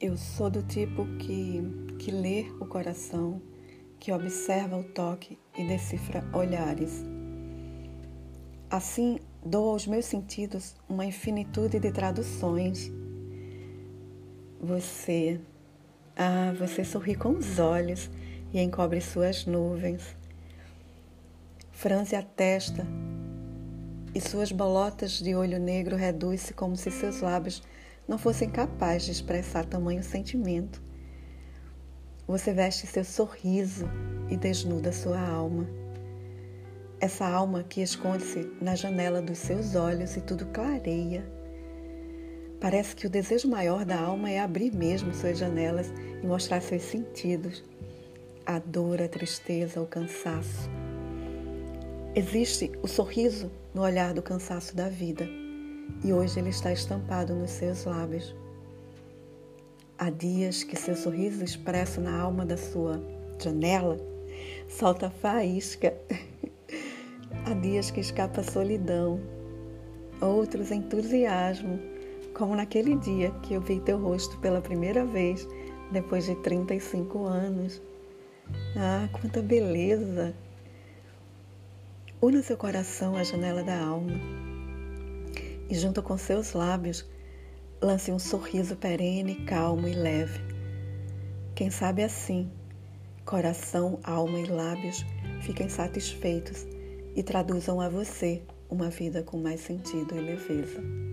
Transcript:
Eu sou do tipo que, que lê o coração, que observa o toque e decifra olhares. Assim, dou aos meus sentidos uma infinitude de traduções. Você, ah, você sorri com os olhos e encobre suas nuvens. Franze a testa e suas bolotas de olho negro reduz-se como se seus lábios não fossem capazes de expressar tamanho sentimento. Você veste seu sorriso e desnuda sua alma. Essa alma que esconde-se na janela dos seus olhos e tudo clareia. Parece que o desejo maior da alma é abrir mesmo suas janelas e mostrar seus sentidos, a dor, a tristeza, o cansaço. Existe o sorriso no olhar do cansaço da vida e hoje ele está estampado nos seus lábios. Há dias que seu sorriso expresso na alma da sua janela solta faísca. Há dias que escapa solidão, outros entusiasmo, como naquele dia que eu vi teu rosto pela primeira vez depois de 35 anos. Ah, quanta beleza! Una seu coração à janela da alma e, junto com seus lábios, lance um sorriso perene, calmo e leve. Quem sabe assim, coração, alma e lábios fiquem satisfeitos e traduzam a você uma vida com mais sentido e leveza.